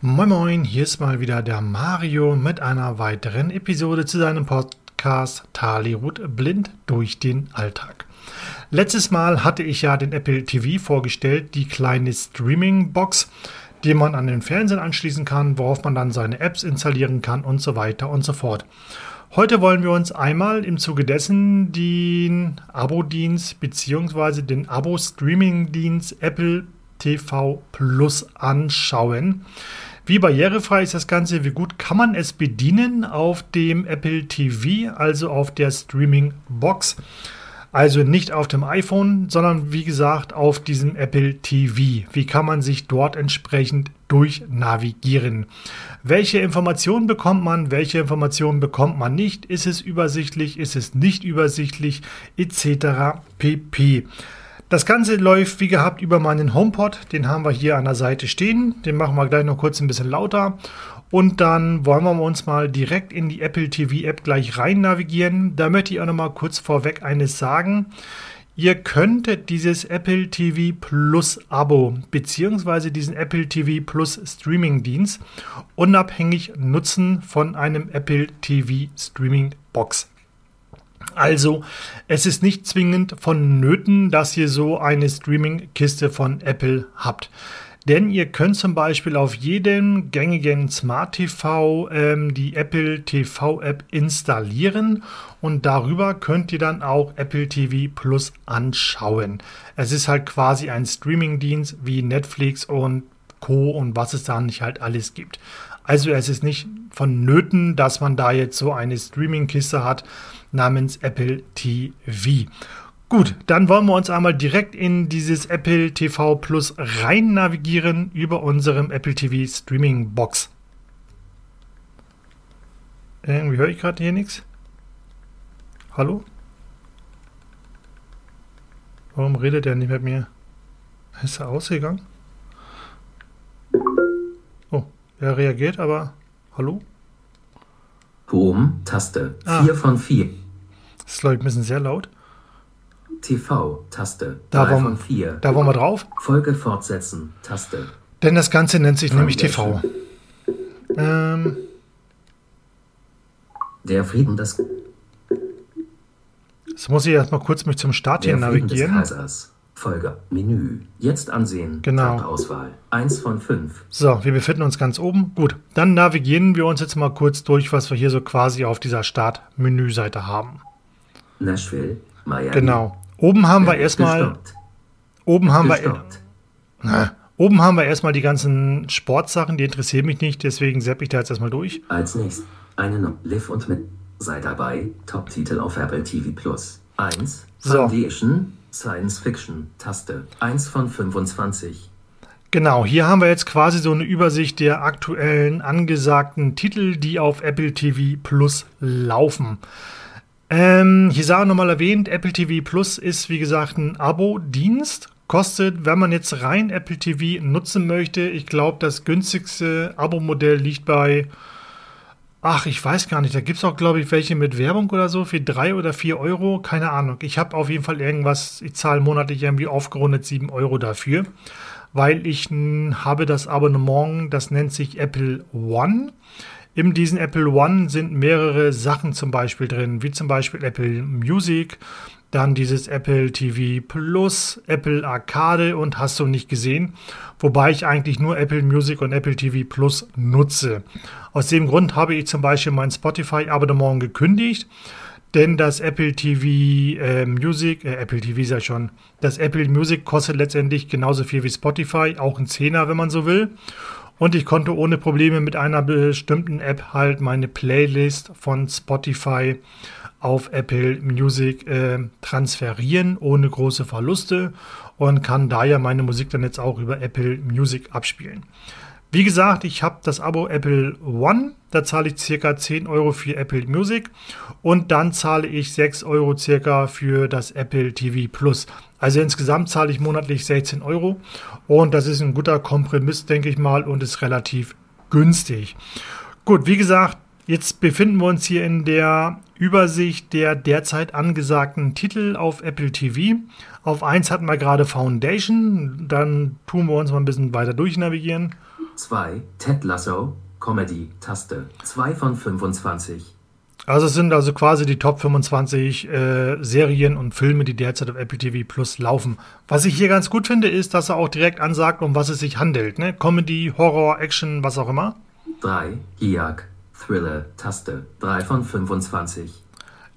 Moin Moin, hier ist mal wieder der Mario mit einer weiteren Episode zu seinem Podcast Talirut blind durch den Alltag. Letztes Mal hatte ich ja den Apple TV vorgestellt, die kleine Streaming-Box, die man an den Fernsehen anschließen kann, worauf man dann seine Apps installieren kann und so weiter und so fort. Heute wollen wir uns einmal im Zuge dessen den Abo-Dienst bzw. den Abo-Streaming-Dienst Apple TV Plus anschauen. Wie barrierefrei ist das Ganze? Wie gut kann man es bedienen auf dem Apple TV, also auf der Streaming-Box? Also nicht auf dem iPhone, sondern wie gesagt auf diesem Apple TV. Wie kann man sich dort entsprechend durchnavigieren? Welche Informationen bekommt man? Welche Informationen bekommt man nicht? Ist es übersichtlich? Ist es nicht übersichtlich? Etc. pp. Das Ganze läuft wie gehabt über meinen HomePod. Den haben wir hier an der Seite stehen. Den machen wir gleich noch kurz ein bisschen lauter. Und dann wollen wir uns mal direkt in die Apple TV App gleich rein navigieren. Da möchte ich auch noch mal kurz vorweg eines sagen. Ihr könntet dieses Apple TV Plus Abo bzw. diesen Apple TV Plus Streaming Dienst unabhängig nutzen von einem Apple TV Streaming Box. Also, es ist nicht zwingend vonnöten, dass ihr so eine Streaming-Kiste von Apple habt. Denn ihr könnt zum Beispiel auf jedem gängigen Smart TV ähm, die Apple TV App installieren und darüber könnt ihr dann auch Apple TV Plus anschauen. Es ist halt quasi ein Streaming-Dienst wie Netflix und Co. und was es da nicht halt alles gibt. Also es ist nicht vonnöten, dass man da jetzt so eine Streaming-Kiste hat namens Apple TV. Gut, dann wollen wir uns einmal direkt in dieses Apple TV Plus rein navigieren über unserem Apple TV Streaming Box. Irgendwie höre ich gerade hier nichts. Hallo? Warum redet er nicht mit mir? Ist er ausgegangen? Oh, er reagiert, aber hallo? Home, Taste. Ah. 4 von 4. Das ist, glaube ich, ein bisschen sehr laut. TV-Taste. Da, wollen, da wollen wir drauf. Folge fortsetzen. Taste. Denn das Ganze nennt sich nämlich TV. Ähm. Der Frieden des. Jetzt muss ich erstmal kurz mich zum Start hier navigieren. Des Kaisers. Folge. Menü. Jetzt ansehen. Genau. Auswahl. 1 von 5. So, wir befinden uns ganz oben. Gut, dann navigieren wir uns jetzt mal kurz durch, was wir hier so quasi auf dieser Start-Menü-Seite haben. Nashville, Miami. Genau. Oben haben wir erstmal. Oben haben wir. Na, oben haben wir erstmal die ganzen Sportsachen, die interessieren mich nicht, deswegen sepp ich da jetzt erstmal durch. Als nächstes eine Live und mit sei dabei, Top-Titel auf Apple TV Plus. 1. So. Foundation, Science Fiction, Taste. 1 von 25. Genau, hier haben wir jetzt quasi so eine Übersicht der aktuellen angesagten Titel, die auf Apple TV Plus laufen. Ähm, hier sei nochmal erwähnt, Apple TV Plus ist wie gesagt ein Abo-Dienst. Kostet, wenn man jetzt rein Apple TV nutzen möchte, ich glaube, das günstigste Abo-Modell liegt bei, ach, ich weiß gar nicht, da gibt es auch, glaube ich, welche mit Werbung oder so für drei oder vier Euro, keine Ahnung. Ich habe auf jeden Fall irgendwas, ich zahle monatlich irgendwie aufgerundet sieben Euro dafür, weil ich habe das Abonnement, das nennt sich Apple One. In diesem Apple One sind mehrere Sachen zum Beispiel drin, wie zum Beispiel Apple Music, dann dieses Apple TV Plus, Apple Arcade und hast du nicht gesehen. Wobei ich eigentlich nur Apple Music und Apple TV Plus nutze. Aus dem Grund habe ich zum Beispiel mein Spotify-Abonnement gekündigt, denn das Apple TV äh, Music, äh, Apple TV sei schon, das Apple Music kostet letztendlich genauso viel wie Spotify, auch ein Zehner, wenn man so will. Und ich konnte ohne Probleme mit einer bestimmten App halt meine Playlist von Spotify auf Apple Music äh, transferieren, ohne große Verluste und kann daher meine Musik dann jetzt auch über Apple Music abspielen. Wie gesagt, ich habe das Abo Apple One. Da zahle ich circa 10 Euro für Apple Music und dann zahle ich 6 Euro circa für das Apple TV Plus. Also insgesamt zahle ich monatlich 16 Euro und das ist ein guter Kompromiss, denke ich mal, und ist relativ günstig. Gut, wie gesagt, Jetzt befinden wir uns hier in der Übersicht der derzeit angesagten Titel auf Apple TV. Auf 1 hatten wir gerade Foundation, dann tun wir uns mal ein bisschen weiter durchnavigieren. 2. Ted Lasso, Comedy, Taste. 2 von 25. Also es sind also quasi die Top 25 äh, Serien und Filme, die derzeit auf Apple TV Plus laufen. Was ich hier ganz gut finde, ist, dass er auch direkt ansagt, um was es sich handelt. Ne? Comedy, Horror, Action, was auch immer. 3. Hiak, Thriller, Taste. 3 von 25.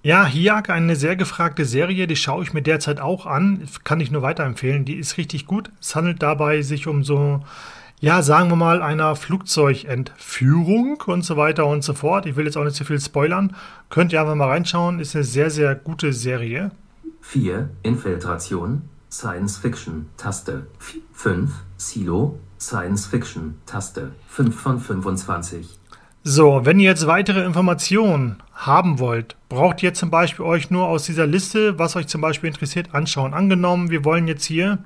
Ja, Hiak, eine sehr gefragte Serie, die schaue ich mir derzeit auch an. Kann ich nur weiterempfehlen. Die ist richtig gut. Es handelt dabei sich um so ja, sagen wir mal, einer Flugzeugentführung und so weiter und so fort. Ich will jetzt auch nicht zu viel spoilern. Könnt ihr einfach mal reinschauen. Ist eine sehr, sehr gute Serie. 4. Infiltration, Science Fiction, Taste. 5. Silo, Science Fiction, Taste. 5 von 25. So, wenn ihr jetzt weitere Informationen haben wollt, braucht ihr zum Beispiel euch nur aus dieser Liste, was euch zum Beispiel interessiert, anschauen. Angenommen, wir wollen jetzt hier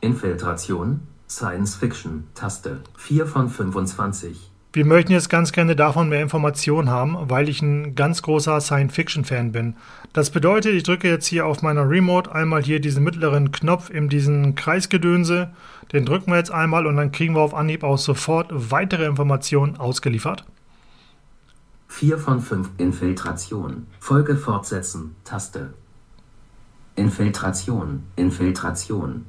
Infiltration, Science Fiction, Taste. 4 von 25. Wir möchten jetzt ganz gerne davon mehr Informationen haben, weil ich ein ganz großer Science-Fiction-Fan bin. Das bedeutet, ich drücke jetzt hier auf meiner Remote einmal hier diesen mittleren Knopf in diesen Kreisgedönse. Den drücken wir jetzt einmal und dann kriegen wir auf Anhieb auch sofort weitere Informationen ausgeliefert. 4 von 5 Infiltration. Folge fortsetzen. Taste. Infiltration. Infiltration.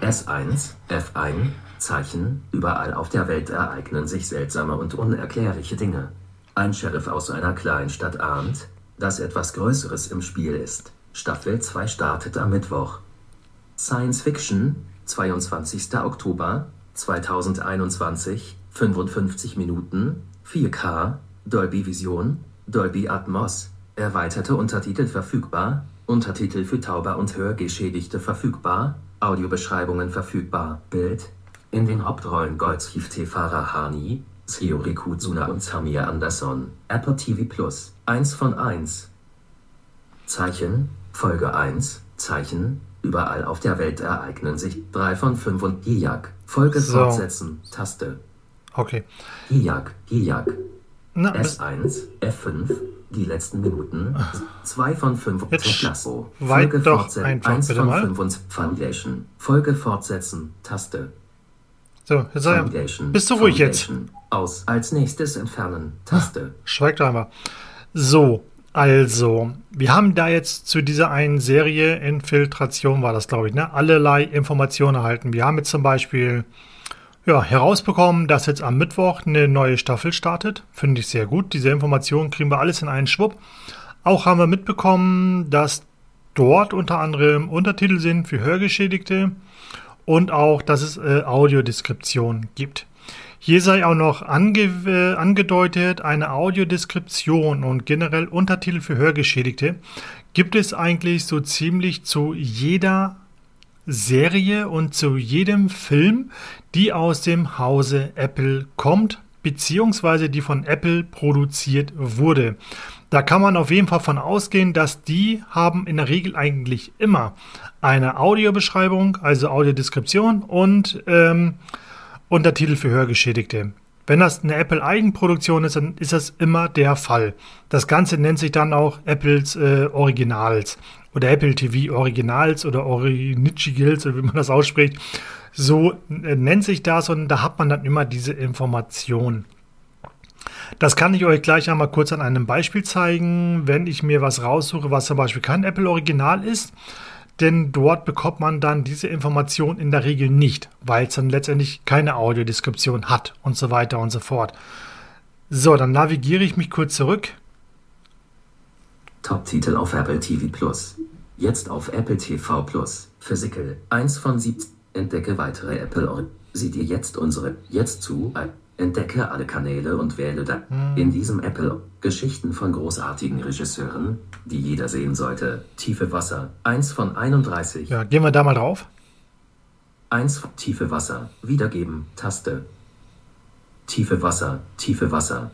S1, F1, Zeichen, überall auf der Welt ereignen sich seltsame und unerklärliche Dinge. Ein Sheriff aus einer Kleinstadt ahnt, dass etwas Größeres im Spiel ist. Staffel 2 startet am Mittwoch. Science Fiction, 22. Oktober 2021, 55 Minuten, 4K, Dolby Vision, Dolby Atmos, erweiterte Untertitel verfügbar, Untertitel für Tauber und Hörgeschädigte verfügbar, Audiobeschreibungen verfügbar. Bild. In den Hauptrollen Goldschiff Farah Hani, Sayori Kuzuna und Samir Anderson. Apple TV Plus. 1 von 1. Zeichen. Folge 1. Zeichen. Überall auf der Welt ereignen sich 3 von 5 und Hiak. Folge So. fortsetzen. Taste. Okay. Hiak. Hiak. Na, S1, F5, die letzten Minuten, 2 von 5, Jetzt Ted Lasso, weit Folge fortsetzen, einfach, 1 bitte von mal. 5 und Foundation, Folge fortsetzen, Taste, so, jetzt sei, Foundation, bist du ruhig jetzt? Aus, als nächstes entfernen, Taste, Schweigt doch einmal. So, also, wir haben da jetzt zu dieser einen Serie, Infiltration war das, glaube ich, ne? allerlei Informationen erhalten. Wir haben jetzt zum Beispiel ja, herausbekommen, dass jetzt am Mittwoch eine neue Staffel startet. Finde ich sehr gut. Diese Informationen kriegen wir alles in einen Schwupp. Auch haben wir mitbekommen, dass dort unter anderem Untertitel sind für Hörgeschädigte und auch, dass es äh, Audiodeskription gibt. Hier sei auch noch ange äh, angedeutet, eine Audiodeskription und generell Untertitel für Hörgeschädigte gibt es eigentlich so ziemlich zu jeder Serie und zu jedem Film, die aus dem Hause Apple kommt, beziehungsweise die von Apple produziert wurde. Da kann man auf jeden Fall von ausgehen, dass die haben in der Regel eigentlich immer eine Audiobeschreibung, also Audiodeskription und ähm, Untertitel für Hörgeschädigte. Wenn das eine Apple-Eigenproduktion ist, dann ist das immer der Fall. Das Ganze nennt sich dann auch Apples äh, Originals oder Apple TV Originals oder Originals, wie man das ausspricht. So äh, nennt sich das und da hat man dann immer diese Information. Das kann ich euch gleich einmal kurz an einem Beispiel zeigen, wenn ich mir was raussuche, was zum Beispiel kein Apple Original ist. Denn dort bekommt man dann diese Information in der Regel nicht, weil es dann letztendlich keine Audiodeskription hat und so weiter und so fort. So, dann navigiere ich mich kurz zurück. Top-Titel auf Apple TV Plus. Jetzt auf Apple TV Plus, Physical, 1 von 7, entdecke weitere Apple, Or- sieh dir jetzt unsere, jetzt zu, entdecke alle Kanäle und wähle da, in diesem Apple, Geschichten von großartigen Regisseuren, die jeder sehen sollte, Tiefe Wasser, 1 von 31. Ja, gehen wir da mal drauf. 1 tiefe Wasser. Wiedergeben. Taste. Tiefe Wasser. Tiefe Wasser.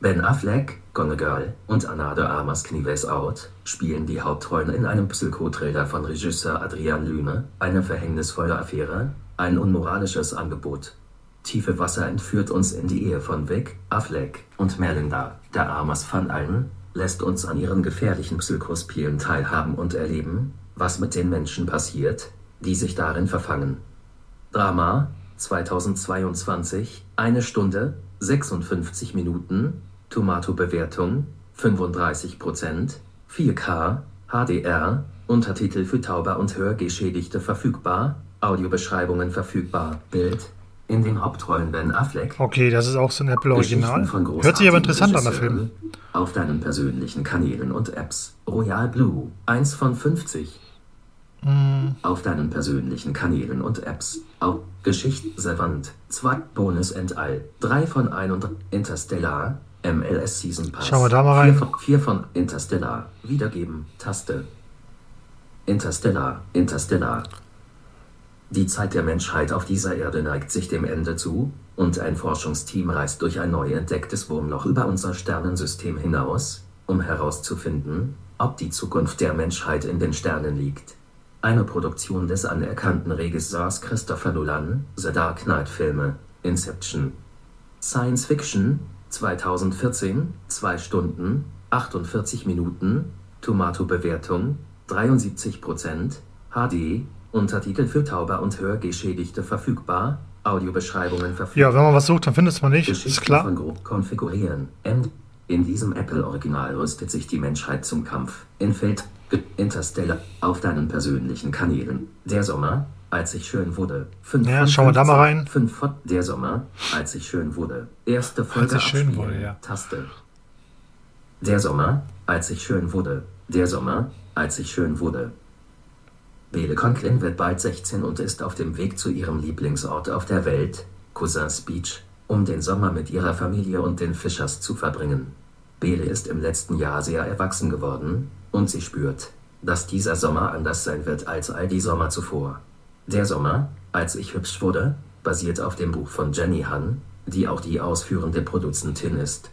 Ben Affleck, Gone Girl und Anna de Armas Knives Out spielen die Hauptrollen in einem Psychotrailer von Regisseur Adrian Lüne, eine verhängnisvolle Affäre, ein unmoralisches Angebot. Tiefe Wasser entführt uns in die Ehe von Vic, Affleck und Melinda. Der Armas van Allen lässt uns an ihren gefährlichen Psychospielen teilhaben und erleben, was mit den Menschen passiert, die sich darin verfangen. Drama 2022, eine Stunde, 56 Minuten, Tomato-Bewertung 35%, 4K, HDR, Untertitel für Tauber und Hörgeschädigte verfügbar, Audiobeschreibungen verfügbar, Bild. In den Hauptrollen Ben Affleck. Okay, das ist auch so ein Apple-Original. Hört sich aber interessant an, der Film. Auf deinen persönlichen Kanälen und Apps. Royal Blue, 1 von 50. Mm. Auf deinen persönlichen Kanälen und Apps. Auch Geschichte Savant, 2 Bonus and All, 3 von 1 und Interstellar, MLS Season Pass. Schauen wir da mal rein. 4 von, 4 von Interstellar, wiedergeben, Taste. Interstellar, Interstellar. Die Zeit der Menschheit auf dieser Erde neigt sich dem Ende zu, und ein Forschungsteam reist durch ein neu entdecktes Wurmloch über unser Sternensystem hinaus, um herauszufinden, ob die Zukunft der Menschheit in den Sternen liegt. Eine Produktion des anerkannten Regisseurs Christopher Nolan, The Dark Knight Filme, Inception. Science Fiction, 2014, 2 Stunden, 48 Minuten, Tomato-Bewertung, 73%, HD, Untertitel für Tauber und Hörgeschädigte verfügbar, Audiobeschreibungen verfügbar. Ja, wenn man was sucht, dann findet man nicht, Geschichte ist klar. Von grob konfigurieren. End. In diesem Apple-Original rüstet sich die Menschheit zum Kampf. In Feld, Interstellar, auf deinen persönlichen Kanälen. Der Sommer, als ich schön wurde. Fünf Ja, schauen wir da mal 15. rein. Fünf von der Sommer, als ich schön wurde. Erste Folge ich schön abspielen. wurde, ja. Taste. Der Sommer, als ich schön wurde. Der Sommer, als ich schön wurde. Bele Conklin wird bald 16 und ist auf dem Weg zu ihrem Lieblingsort auf der Welt, Cousins Beach, um den Sommer mit ihrer Familie und den Fischers zu verbringen. Bele ist im letzten Jahr sehr erwachsen geworden, und sie spürt, dass dieser Sommer anders sein wird als all die Sommer zuvor. Der Sommer, als ich hübsch wurde, basiert auf dem Buch von Jenny Han, die auch die ausführende Produzentin ist.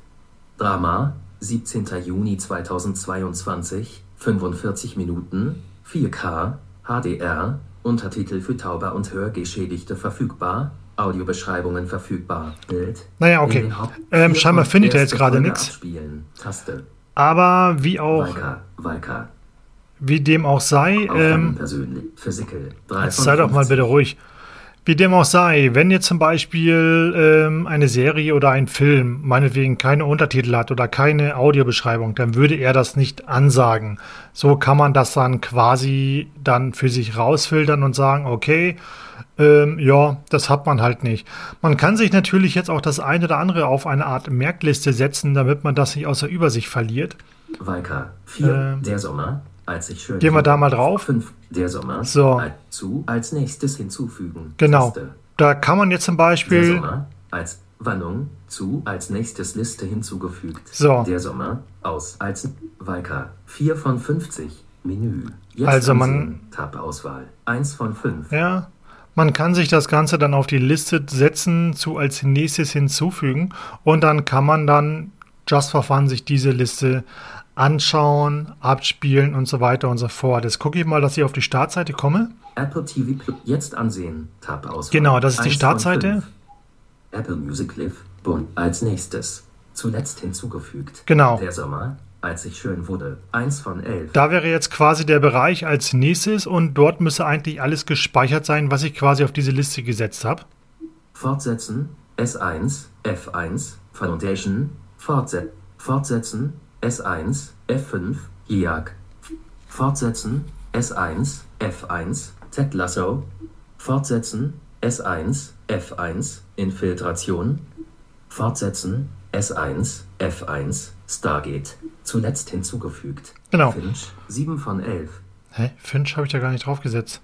Drama, 17. Juni 2022, 45 Minuten, 4K, HDR, Untertitel für Tauber und Hörgeschädigte verfügbar, Audiobeschreibungen verfügbar, Bild. Naja, okay. Ähm, scheinbar findet er jetzt gerade Taste. Aber wie auch, Walker, Walker. Wie dem auch sei, ähm, persönlich. Physical. 3 jetzt von sei doch mal 50. bitte ruhig. Wie dem auch sei, wenn jetzt zum Beispiel ähm, eine Serie oder ein Film meinetwegen keine Untertitel hat oder keine Audiobeschreibung, dann würde er das nicht ansagen. So kann man das dann quasi dann für sich rausfiltern und sagen, okay, ähm, ja, das hat man halt nicht. Man kann sich natürlich jetzt auch das eine oder andere auf eine Art Merkliste setzen, damit man das nicht außer Übersicht verliert. Walker. 4. Ähm, der Sommer, als ich schön. gehen wir da mal drauf. 5. Der Sommer. So. Zu. Als nächstes hinzufügen. Genau. Taste. Da kann man jetzt zum Der Beispiel Sommer. Als Warnung. Zu. Als nächstes Liste hinzugefügt. So. Der Sommer. Aus. Als. Walker. 4 von 50. Menü. Jetzt Also man- ansehen. Tab-Auswahl. 1 von 5. Ja, man kann sich das Ganze dann auf die Liste setzen, zu als nächstes hinzufügen und dann kann man dann just for fun sich diese Liste anschauen, abspielen und so weiter und so fort. Jetzt gucke ich mal, dass ich auf die Startseite komme. Apple TV Plus. Jetzt ansehen. Tab-Auswahl. Genau, das ist die 1 von Startseite. 5. Apple Music Live. Boom. Als nächstes. Zuletzt hinzugefügt. Genau. Der Sommer, als ich schön wurde. 1 von 11. Da wäre jetzt quasi der Bereich als nächstes und dort müsste eigentlich alles gespeichert sein, was ich quasi auf diese Liste gesetzt habe. Fortsetzen. S1. F1. Foundation. Fortset Fortsetzen. S1. F5. Jag. Fortsetzen. S1. F1. Ted Lasso. Fortsetzen. S1. F1. Infiltration. Fortsetzen. S1. F1. Stargate. Zuletzt hinzugefügt. Genau. Finch. 7 von 11. Hä? Finch habe ich da gar nicht drauf gesetzt.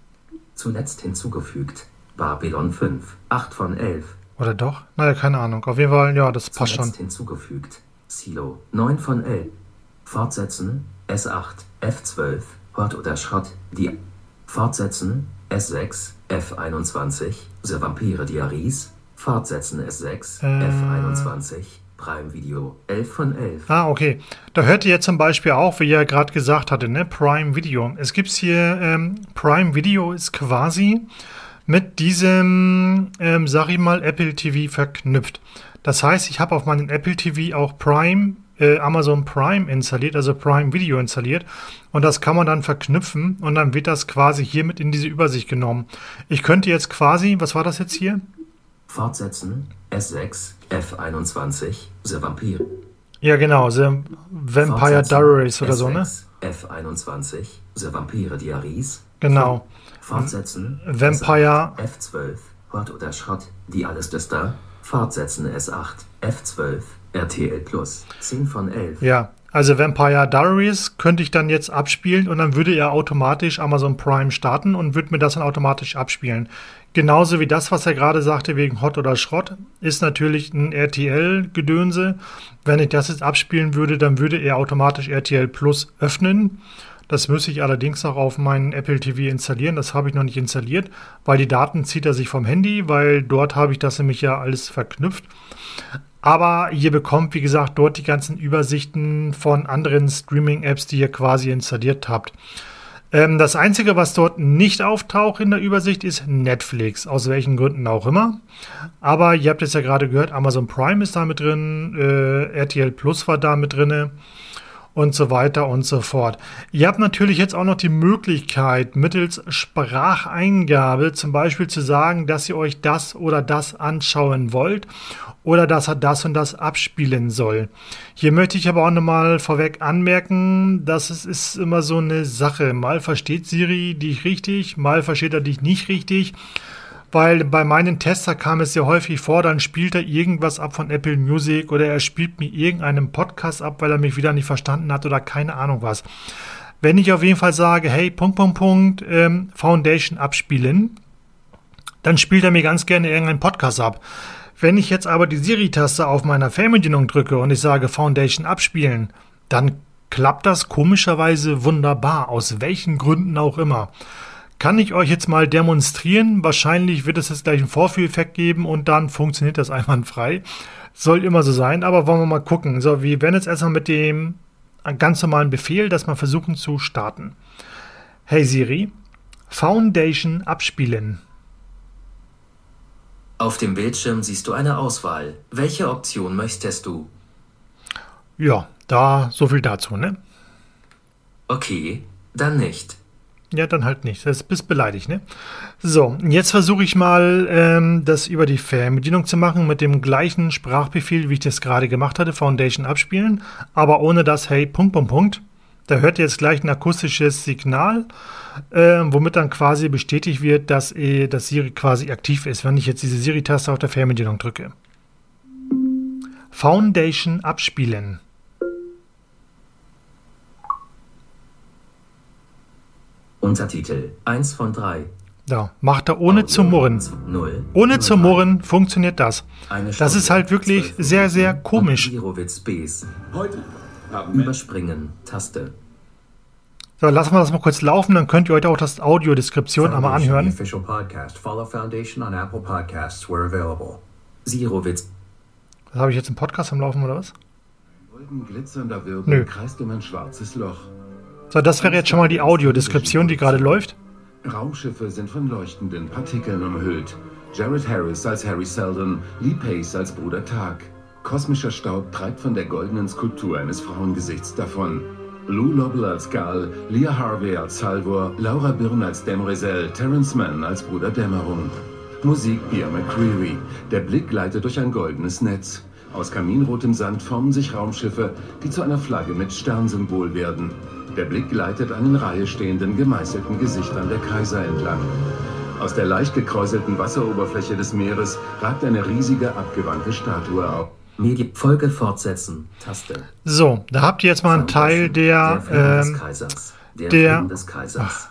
Zuletzt hinzugefügt. Babylon 5. 8 von 11. Oder doch? Naja, keine Ahnung. Auf jeden Fall, ja, das passt schon. Hinzugefügt. Silo. 9 von 11. Fortsetzen. S8. F12. Hort oder Schrott. Die. Fortsetzen. S6. F21. The Vampire Diaries. Fortsetzen S6. Äh. F21. Prime Video. 11 von 11. Ah, okay. Da hört ihr jetzt zum Beispiel auch, wie er gerade gesagt hatte, ne? Prime Video. Es gibt hier, ähm, Prime Video ist quasi mit diesem, ähm, sag ich mal, Apple TV verknüpft. Das heißt, ich habe auf meinem Apple TV auch Prime, äh, Amazon Prime installiert, also Prime Video installiert. Und das kann man dann verknüpfen und dann wird das quasi hiermit in diese Übersicht genommen. Ich könnte jetzt quasi, was war das jetzt hier? Fortsetzen, S6, F21, The Vampire. Ja, genau, The Vampire Diaries oder so, ne? F21, The Vampire Diaries. Genau. Fortsetzen. Vampire. F12, Hort oder Schrott, die alles ist da. Fortsetzen S8, F12, RTL Plus, 10 von 11. Ja, also Vampire Diaries könnte ich dann jetzt abspielen und dann würde er automatisch Amazon Prime starten und würde mir das dann automatisch abspielen. Genauso wie das, was er gerade sagte, wegen Hot oder Schrott, ist natürlich ein RTL-Gedönse. Wenn ich das jetzt abspielen würde, dann würde er automatisch RTL Plus öffnen. Das müsste ich allerdings auch auf meinen Apple TV installieren. Das habe ich noch nicht installiert, weil die Daten zieht er sich vom Handy, weil dort habe ich das nämlich ja alles verknüpft. Aber ihr bekommt, wie gesagt, dort die ganzen Übersichten von anderen Streaming-Apps, die ihr quasi installiert habt. Ähm, das Einzige, was dort nicht auftaucht in der Übersicht, ist Netflix, aus welchen Gründen auch immer. Aber ihr habt es ja gerade gehört, Amazon Prime ist da mit drin, äh, RTL Plus war da mit drin und so weiter und so fort. Ihr habt natürlich jetzt auch noch die Möglichkeit, mittels Spracheingabe zum Beispiel zu sagen, dass ihr euch das oder das anschauen wollt oder dass er das und das abspielen soll. Hier möchte ich aber auch nochmal vorweg anmerken, dass es ist immer so eine Sache. Mal versteht Siri dich richtig, mal versteht er dich nicht richtig. Weil bei meinen Tester kam es sehr häufig vor, dann spielt er irgendwas ab von Apple Music oder er spielt mir irgendeinen Podcast ab, weil er mich wieder nicht verstanden hat oder keine Ahnung was. Wenn ich auf jeden Fall sage, hey, Punkt, Punkt, Punkt, ähm, Foundation abspielen, dann spielt er mir ganz gerne irgendeinen Podcast ab. Wenn ich jetzt aber die Siri-Taste auf meiner Fernbedienung drücke und ich sage Foundation abspielen, dann klappt das komischerweise wunderbar, aus welchen Gründen auch immer. Kann ich euch jetzt mal demonstrieren. Wahrscheinlich wird es jetzt gleich einen Vorführeffekt geben und dann funktioniert das einwandfrei. Soll immer so sein, aber wollen wir mal gucken. So, wir werden jetzt erstmal mit dem ganz normalen Befehl das mal versuchen zu starten. Hey Siri, Foundation abspielen. Auf dem Bildschirm siehst du eine Auswahl. Welche Option möchtest du? Ja, da so viel dazu, ne? Okay, dann nicht. Ja, dann halt nicht. Das bist beleidigt, ne? So, jetzt versuche ich mal, ähm, das über die Fernbedienung zu machen mit dem gleichen Sprachbefehl, wie ich das gerade gemacht hatte, Foundation abspielen, aber ohne das Hey, Punkt, Punkt, Punkt. Da hört ihr jetzt gleich ein akustisches Signal, äh, womit dann quasi bestätigt wird, dass, äh, das Siri quasi aktiv ist, wenn ich jetzt diese Siri-Taste auf der Fernbedienung drücke. Foundation abspielen. Untertitel 1 von 3. Ja, macht er ohne zu murren. Ohne zu murren funktioniert das. Das ist halt wirklich sehr, sehr komisch. Heute Überspringen, Taste. So, lassen wir das mal kurz laufen, dann könnt ihr euch auch das Audiodeskription einmal anhören. Was habe ich jetzt im Podcast am Laufen oder was? Nö. kreist um ein schwarzes Loch. So, das wäre jetzt schon mal die Audiodeskription, die gerade läuft. Raumschiffe sind von leuchtenden Partikeln umhült. Jared Harris als Harry Seldon, Lee Pace als Bruder Tag. Kosmischer Staub treibt von der goldenen Skulptur eines Frauengesichts davon. Lou Lobel als Gal, Leah Harvey als Salvor, Laura Byrne als Demresel, Terence Mann als Bruder Dämmerung. Musik Pierre McCreary. Der Blick gleitet durch ein goldenes Netz. Aus kaminrotem Sand formen sich Raumschiffe, die zu einer Flagge mit Sternsymbol werden. Der Blick gleitet an in Reihe stehenden gemeißelten Gesichtern der Kaiser entlang. Aus der leicht gekräuselten Wasseroberfläche des Meeres ragt eine riesige abgewandte Statue auf. Medi Folge fortsetzen. Taste. So, da habt ihr jetzt mal einen Teil der, der, ähm, der, der des Kaisers.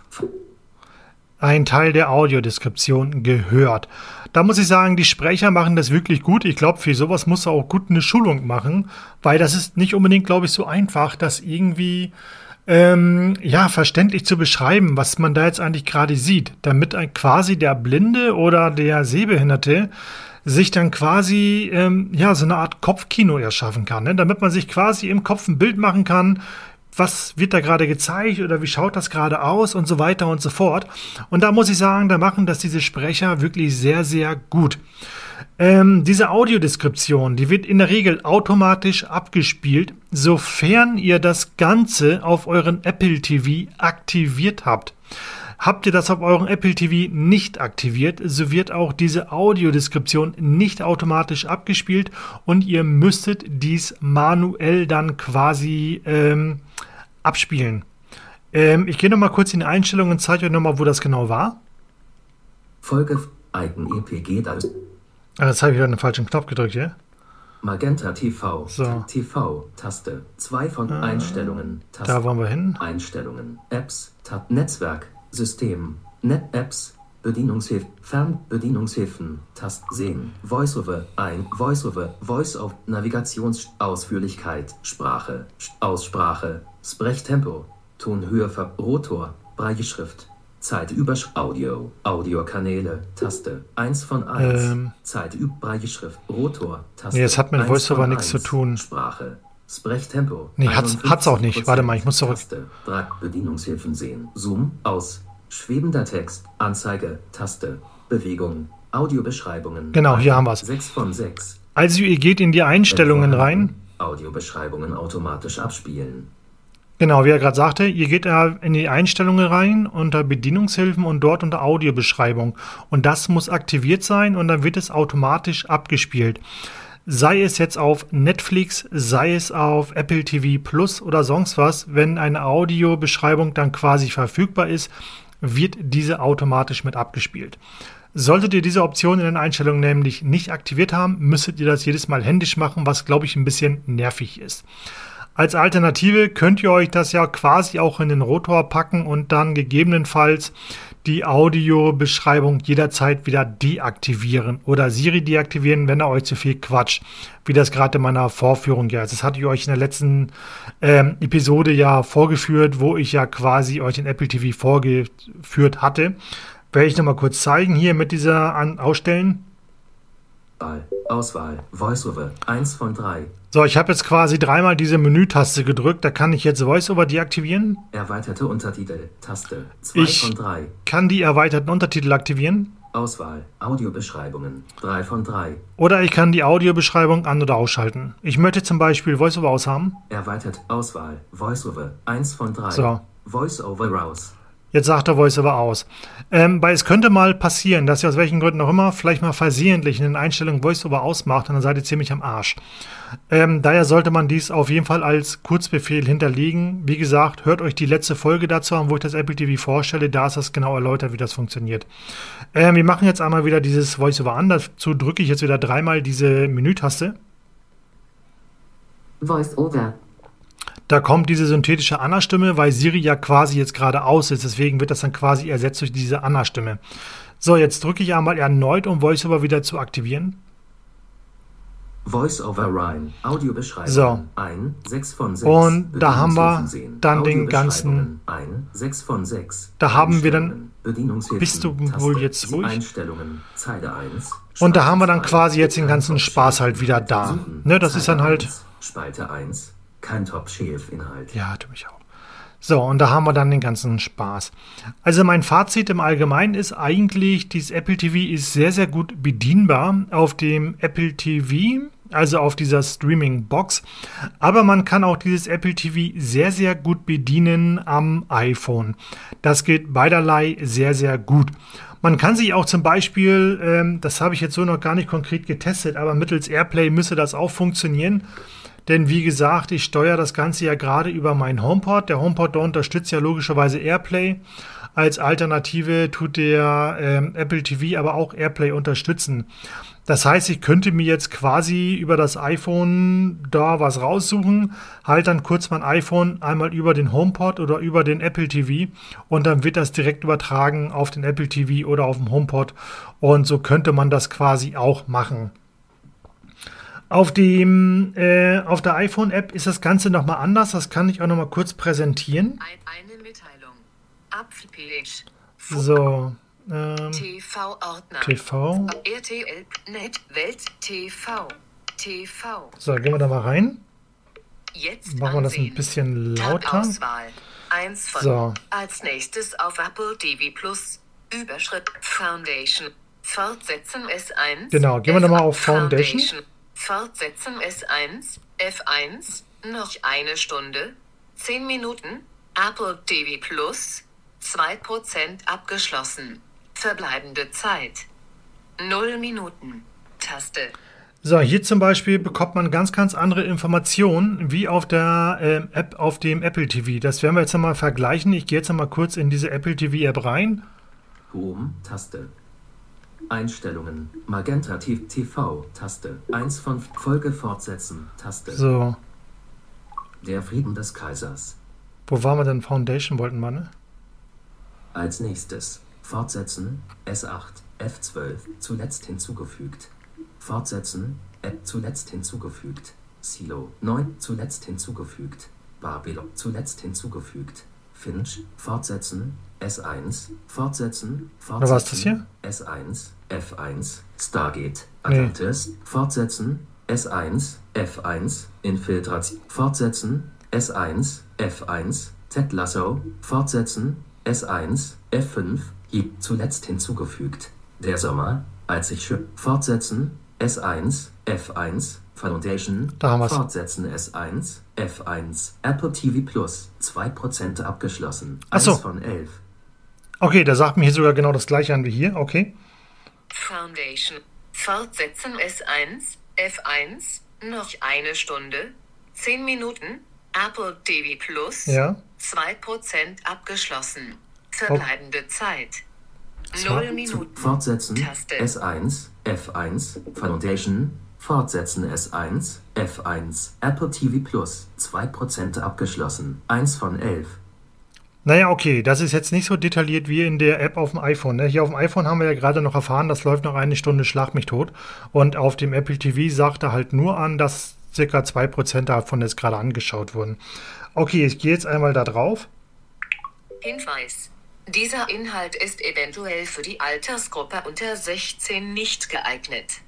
ein Teil der Audiodeskription gehört. Da muss ich sagen, die Sprecher machen das wirklich gut. Ich glaube, für sowas muss er auch gut eine Schulung machen, weil das ist nicht unbedingt, glaube ich, so einfach, das irgendwie ähm, ja, verständlich zu beschreiben, was man da jetzt eigentlich gerade sieht, damit quasi der Blinde oder der Sehbehinderte sich dann quasi ähm, ja so eine Art Kopfkino erschaffen kann, ne? damit man sich quasi im Kopf ein Bild machen kann, was wird da gerade gezeigt oder wie schaut das gerade aus und so weiter und so fort. Und da muss ich sagen, da machen das diese Sprecher wirklich sehr, sehr gut. Ähm, diese Audiodeskription, die wird in der Regel automatisch abgespielt, sofern ihr das Ganze auf euren Apple TV aktiviert habt. Habt ihr das auf eurem Apple TV nicht aktiviert, so wird auch diese Audiodeskription nicht automatisch abgespielt und ihr müsstet dies manuell dann quasi ähm, abspielen. Ähm, ich gehe nochmal kurz in die Einstellungen und zeige euch nochmal, wo das genau war. Folge Icon EPG da ist. Ah, jetzt habe ich wieder einen falschen Knopf gedrückt, ja? Magenta TV. So. TV. Taste. 2 von Einstellungen. Taste. Da wollen wir hin. Einstellungen. Apps. Tab. Netzwerk. System. Net Apps. Bedienungshilfen. Fernbedienungshilfen. Tast. Sehen. Voiceover. Ein. Voiceover. Voice of Navigationsausführlichkeit. Sprache. Sch- Aussprache. Sprechtempo. Tonhöhe. Rotor. Breitschrift. Zeit über Audio. Audiokanäle. Taste. 1 von 1. Ähm. Zeit über Breitschrift. Rotor. Taste. Nee, das hat mit VoiceOver nichts zu tun. Sprache. Sprechtempo. Nee, hat's- hat's auch nicht. Warte mal, ich muss zurück. Taste. Drei Bedienungshilfen sehen. Zoom aus. Schwebender Text. Anzeige. Taste. Bewegung. Audiobeschreibungen. Genau, hier haben wir's. 6 von 6. Also ihr geht in die Einstellungen rein. Audiobeschreibungen automatisch abspielen. Genau, wie er gerade sagte, ihr geht da in die Einstellungen rein unter Bedienungshilfen und dort unter Audiobeschreibung. Und das muss aktiviert sein und dann wird es automatisch abgespielt. Sei es jetzt auf Netflix, sei es auf Apple TV Plus oder sonst was, wenn eine Audiobeschreibung dann quasi verfügbar ist, wird diese automatisch mit abgespielt. Solltet ihr diese Option in den Einstellungen nämlich nicht aktiviert haben, müsstet ihr das jedes Mal händisch machen, was glaube ich ein bisschen nervig ist. Als Alternative könnt ihr euch das ja quasi auch in den Rotor packen und dann gegebenenfalls die Audiobeschreibung jederzeit wieder deaktivieren oder Siri deaktivieren, wenn er euch zu viel quatscht, wie das gerade in meiner Vorführung ja ist. Das hatte ich euch in der letzten ähm, Episode ja vorgeführt, wo ich ja quasi euch den Apple TV vorgeführt hatte. Werde ich nochmal kurz zeigen hier mit dieser An Ausstellen. Wahl. Auswahl. Voiceover. 1 von 3. So, ich habe jetzt quasi dreimal diese Menütaste gedrückt. Da kann ich jetzt VoiceOver deaktivieren. Erweiterte Untertitel. Taste. 2 Ich- von 3. Kann die erweiterten Untertitel aktivieren. Auswahl. Audiobeschreibungen. 3 von 3. Oder ich kann die Audiobeschreibung an- oder ausschalten. Ich möchte zum Beispiel VoiceOver aushaben. Erweitert. Auswahl. Voiceover. 1 von 3. So. Voiceover raus. Jetzt sagt er VoiceOver aus. Ähm, weil es könnte mal passieren, dass ihr aus welchen Gründen auch immer vielleicht mal versehentlich in den Einstellungen VoiceOver ausmacht und dann seid ihr ziemlich am Arsch. Ähm, daher sollte man dies auf jeden Fall als Kurzbefehl hinterlegen. Wie gesagt, hört euch die letzte Folge dazu an, wo ich das Apple TV vorstelle. Da ist das genau erläutert, wie das funktioniert. Ähm, wir machen jetzt einmal wieder dieses VoiceOver an. Dazu drücke ich jetzt wieder dreimal diese Menütaste. Voice over. Da kommt diese synthetische Anna-Stimme, weil Siri ja quasi jetzt gerade aus ist. Deswegen wird das dann quasi ersetzt durch diese Anna-Stimme. So, jetzt drücke ich einmal erneut, um VoiceOver wieder zu aktivieren. Voiceover Rhyme. Audiobeschreibung. So. Ein. 6 von 6. Und da haben wir dann den ganzen- Ein. 6 von 6. Da haben wir dann-. Bist du wohl jetzt ruhig? Einstellungen. Zeile 1. Und da haben wir dann quasi jetzt den ganzen Spaß halt wieder da. Ne, das ist dann halt- 1. Spalte 1. Kein Top-Shelf-Inhalt. Ja, tu mich auch. So, und da haben wir dann den ganzen Spaß. Also mein Fazit im Allgemeinen ist eigentlich, dieses Apple TV ist sehr, sehr gut bedienbar auf dem Apple TV, also auf dieser Streaming-Box. Aber man kann auch dieses Apple TV sehr, sehr gut bedienen am iPhone. Das geht beiderlei sehr, sehr gut. Man kann sich auch zum Beispiel, ähm, das habe ich jetzt so noch gar nicht konkret getestet, aber mittels Airplay müsste das auch funktionieren. Denn wie gesagt, ich steuere das Ganze ja gerade über meinen HomePod. Der HomePod der unterstützt ja logischerweise Airplay. Als Alternative tut der ähm, Apple TV aber auch Airplay unterstützen. Das heißt, ich könnte mir jetzt quasi über das iPhone da was raussuchen, halt dann kurz mein iPhone einmal über den HomePod oder über den Apple TV und dann wird das direkt übertragen auf den Apple TV oder auf dem HomePod und so könnte man das quasi auch machen. Auf, dem, äh, auf der iPhone-App ist das Ganze nochmal anders. Das kann ich auch nochmal kurz präsentieren. Ein, eine Mitteilung. Apfelpage. So, ähm, TV-Ordner. TV. RTL, Net, Welt, TV. TV. So, gehen wir da mal rein. Jetzt Machen wir das ein bisschen lauter. Tab-Auswahl. Eins von. So. Als nächstes auf Apple TV Plus. Überschritt Foundation. Fortsetzen S1. Genau, gehen wir nochmal auf Foundation. Fortsetzen S1. F1. Noch eine Stunde. 10 Minuten. Apple TV Plus. 2% abgeschlossen. Verbleibende Zeit. 0 Minuten. Taste. So, hier zum Beispiel bekommt man ganz, ganz andere Informationen wie auf der ähm, App auf dem Apple TV. Das werden wir jetzt einmal vergleichen. Ich gehe jetzt einmal kurz in diese Apple TV App rein. Home, Taste. Einstellungen, Magenta TV, Taste. 1 von Folge fortsetzen, Taste. So, Der Frieden des Kaisers. wo waren wir denn? Foundation wollten wir, ne? Als nächstes, fortsetzen, S8, F12, zuletzt hinzugefügt. Fortsetzen, App zuletzt hinzugefügt. Silo, 9, zuletzt hinzugefügt. Babylon, zuletzt hinzugefügt. Finch, fortsetzen, S1, fortsetzen, fortsetzen. Oder war es das hier? S1, F1, Stargate, Nee. Atlantis, fortsetzen, S1, F1, Infiltration, fortsetzen, S1, F1, Ted Lasso, fortsetzen, S1, F5, Jeep, zuletzt hinzugefügt. Der Sommer, als ich schö- fortsetzen, S1, F1, Foundation, fortsetzen S1, F1, Apple TV Plus, 2% abgeschlossen, Ach so. 1 von 11. Okay, da sagt mir hier sogar genau das gleiche an wie hier. Okay. Foundation. Fortsetzen S1, F1, noch eine Stunde, 10 Minuten, Apple TV Plus, Ja. 2% abgeschlossen. Verbleibende Zeit. Zwei- 0 Minuten. Fortsetzen Taste. S1, F1, Foundation, Fortsetzen S1, F1, Apple TV Plus, 2% abgeschlossen, 1 von 11. Naja, okay, das ist jetzt nicht so detailliert wie in der App auf dem iPhone. Ne? Hier auf dem iPhone haben wir ja gerade noch erfahren, das läuft noch eine Stunde Schlag mich tot. Und auf dem Apple TV sagt er halt nur an, dass circa 2% davon jetzt gerade angeschaut wurden. Okay, ich gehe jetzt einmal da drauf. Hinweis. Dieser Inhalt ist eventuell für die Altersgruppe unter 16 nicht geeignet.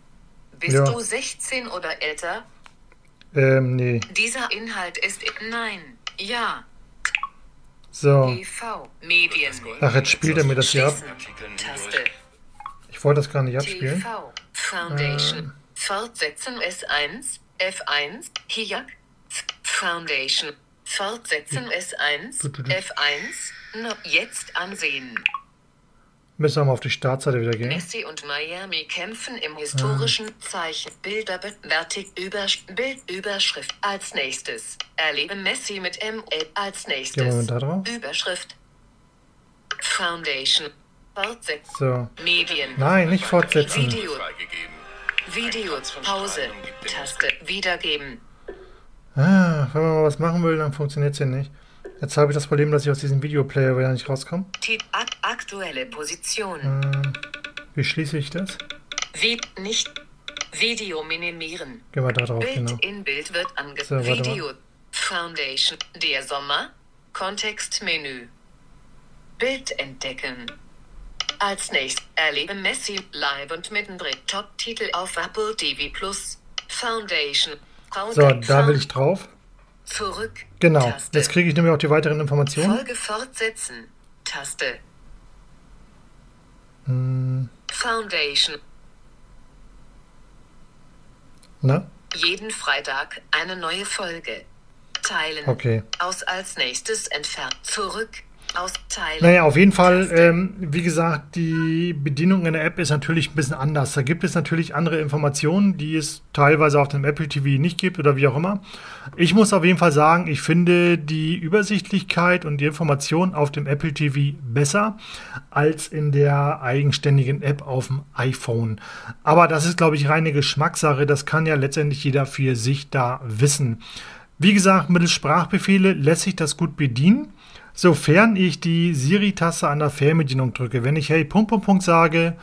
Bist Ja. du 16 oder älter? Ähm, nee. Dieser Inhalt ist. Nein. Ja. So. Ach, jetzt spielt er mir das hier ab. Ich wollte das gar nicht abspielen. Foundation. Fortsetzen S1. F1. Hier. Foundation. Fortsetzen S1. F1. No. Jetzt ansehen. Müssen wir mal auf die Startseite wieder gehen. Messi und Miami kämpfen im historischen Zeichen. Bilder bewertig Übersch Bildüberschrift als nächstes. Erlebe Messi mit ML als nächstes. Gehen wir mal da drauf. Überschrift. Foundation. Fortsetzen. So. Medien. Nein, nicht fortsetzen. Video. Video. Pause. Taste. Wiedergeben. Ah, wenn man mal was machen will, dann funktioniert es hier nicht. Jetzt habe ich das Problem, dass ich aus diesem Videoplayer wieder nicht rauskomme. Ak aktuelle Position. Ähm, wie schließe ich das? Wie nicht. Video minimieren. Gehen wir da drauf, Bild genau. in Bild wird So, ange... mal. Video. Foundation. Der Sommer. Kontextmenü. Bild entdecken. Als nächstes erlebe Messi live und mittendrin. Top-Titel auf Apple TV Plus. Foundation. So, da will ich drauf. Zurück. Genau. Taste. Jetzt kriege ich nämlich auch die weiteren Informationen. Folge fortsetzen. Taste. Hm, Foundation. na? Jeden Freitag eine neue Folge. Teilen. Okay. Aus als nächstes entfernt. Zurück. Aus Teilen. Naja, auf jeden Fall, ähm, wie gesagt, die Bedienung in der App ist natürlich ein bisschen anders. Da gibt es natürlich andere Informationen, die es teilweise auf dem Apple TV nicht gibt oder wie auch immer. Ich muss auf jeden Fall sagen, ich finde die Übersichtlichkeit und die Information auf dem Apple TV besser als in der eigenständigen App auf dem iPhone. Aber das ist, glaube ich, reine Geschmackssache. Das kann ja letztendlich jeder für sich da wissen. Wie gesagt, mittels Sprachbefehle lässt sich das gut bedienen. Sofern ich die Siri-Taste an der Fernbedienung drücke. Wenn ich Hey, Punkt, Punkt, Punkt sage,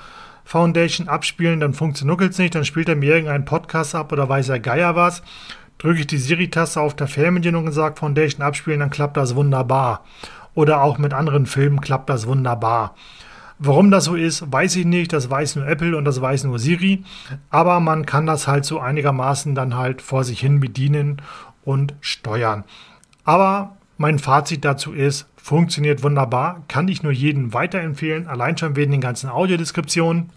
Foundation abspielen, dann funktioniert es nicht, dann spielt er mir irgendeinen Podcast ab oder weiß er Geier was. Drücke ich die Siri-Taste auf der Fernbedienung und sage Foundation abspielen, dann klappt das wunderbar. Oder auch mit anderen Filmen klappt das wunderbar. Warum das so ist, weiß ich nicht. Das weiß nur Apple und das weiß nur Siri. Aber man kann das halt so einigermaßen dann halt vor sich hin bedienen und steuern. Aber mein Fazit dazu ist, funktioniert wunderbar, kann ich nur jedem weiterempfehlen, allein schon wegen den ganzen Audiodeskriptionen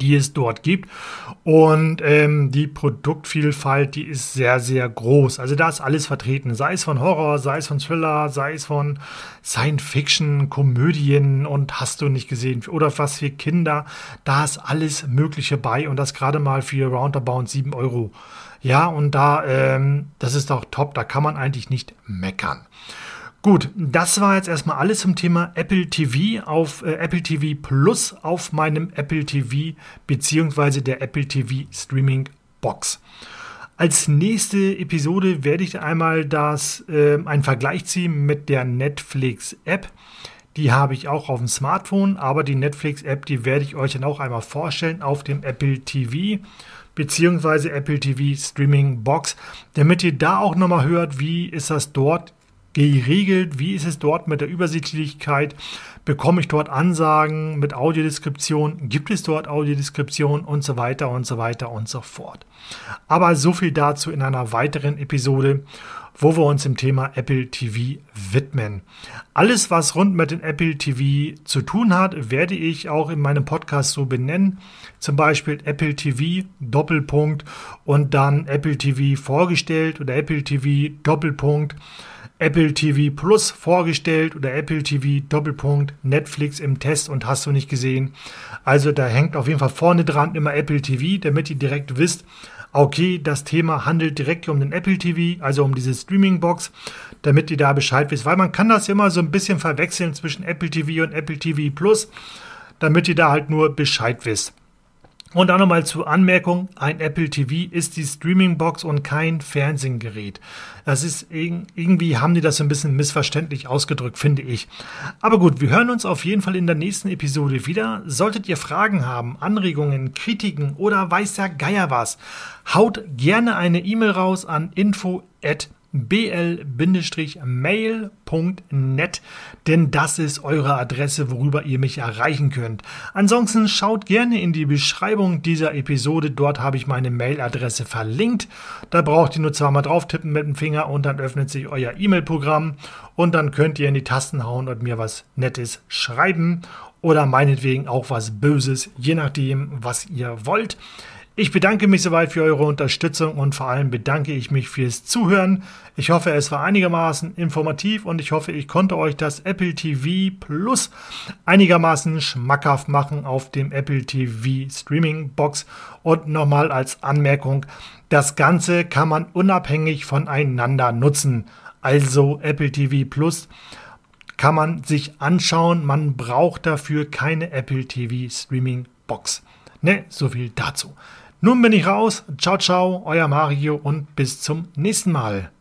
die es dort gibt. Und ähm, die Produktvielfalt, die ist sehr, sehr groß. Also da ist alles vertreten, sei es von Horror, sei es von Thriller, sei es von Science Fiction, Komödien und hast du nicht gesehen oder was für Kinder. Da ist alles Mögliche bei und das gerade mal für roundabout 7 Euro. Ja, und da, ähm, das ist doch top, da kann man eigentlich nicht meckern. Gut, das war jetzt erstmal alles zum Thema Apple TV auf äh, Apple TV Plus auf meinem Apple TV beziehungsweise der Apple TV Streaming Box. Als nächste Episode werde ich einmal das äh, einen Vergleich ziehen mit der Netflix App. Die habe ich auch auf dem Smartphone, aber die Netflix App, die werde ich euch dann auch einmal vorstellen auf dem Apple TV beziehungsweise Apple TV Streaming Box, damit ihr da auch nochmal hört, wie ist das dort geregelt? Wie ist es dort mit der Übersichtlichkeit? Bekomme ich dort Ansagen mit Audiodeskription? Gibt es dort Audiodeskription und so weiter und so weiter und so fort? Aber so viel dazu in einer weiteren Episode, wo wir uns dem Thema Apple TV widmen. Alles, was rund mit dem Apple TV zu tun hat, werde ich auch in meinem Podcast so benennen. Zum Beispiel Apple TV Doppelpunkt und dann Apple TV vorgestellt oder Apple TV Doppelpunkt Apple TV Plus vorgestellt oder Apple TV Doppelpunkt Netflix im Test und hast du nicht gesehen. Also da hängt auf jeden Fall vorne dran immer Apple TV, damit ihr direkt wisst, okay, das Thema handelt direkt um den Apple TV, also um diese Streaming Box, damit ihr da Bescheid wisst, weil man kann das immer so ein bisschen verwechseln zwischen Apple TV und Apple TV Plus, damit ihr da halt nur Bescheid wisst. Und auch nochmal zur Anmerkung, ein Apple TV ist die Streaming-Box und kein Fernsehgerät. Das ist irgendwie haben die das so ein bisschen missverständlich ausgedrückt, finde ich. Aber gut, wir hören uns auf jeden Fall in der nächsten Episode wieder. Solltet ihr Fragen haben, Anregungen, Kritiken oder weiß der Geier was, haut gerne eine E-Mail raus an info@ bl-mail.net, denn das ist eure Adresse, worüber ihr mich erreichen könnt. Ansonsten schaut gerne in die Beschreibung dieser Episode, dort habe ich meine Mailadresse verlinkt. Da braucht ihr nur zweimal drauf tippen mit dem Finger und dann öffnet sich euer E-Mail-Programm und dann könnt ihr in die Tasten hauen und mir was Nettes schreiben oder meinetwegen auch was Böses, je nachdem, was ihr wollt. Ich bedanke mich soweit für eure Unterstützung und vor allem bedanke ich mich fürs Zuhören. Ich hoffe, es war einigermaßen informativ und ich hoffe, ich konnte euch das Apple TV Plus einigermaßen schmackhaft machen auf dem Apple TV Streaming Box. Und nochmal als Anmerkung, das Ganze kann man unabhängig voneinander nutzen. Also Apple TV Plus kann man sich anschauen. Man braucht dafür keine Apple TV Streaming Box. Ne, so viel dazu. Nun bin ich raus. Ciao, ciao, euer Mario und bis zum nächsten Mal.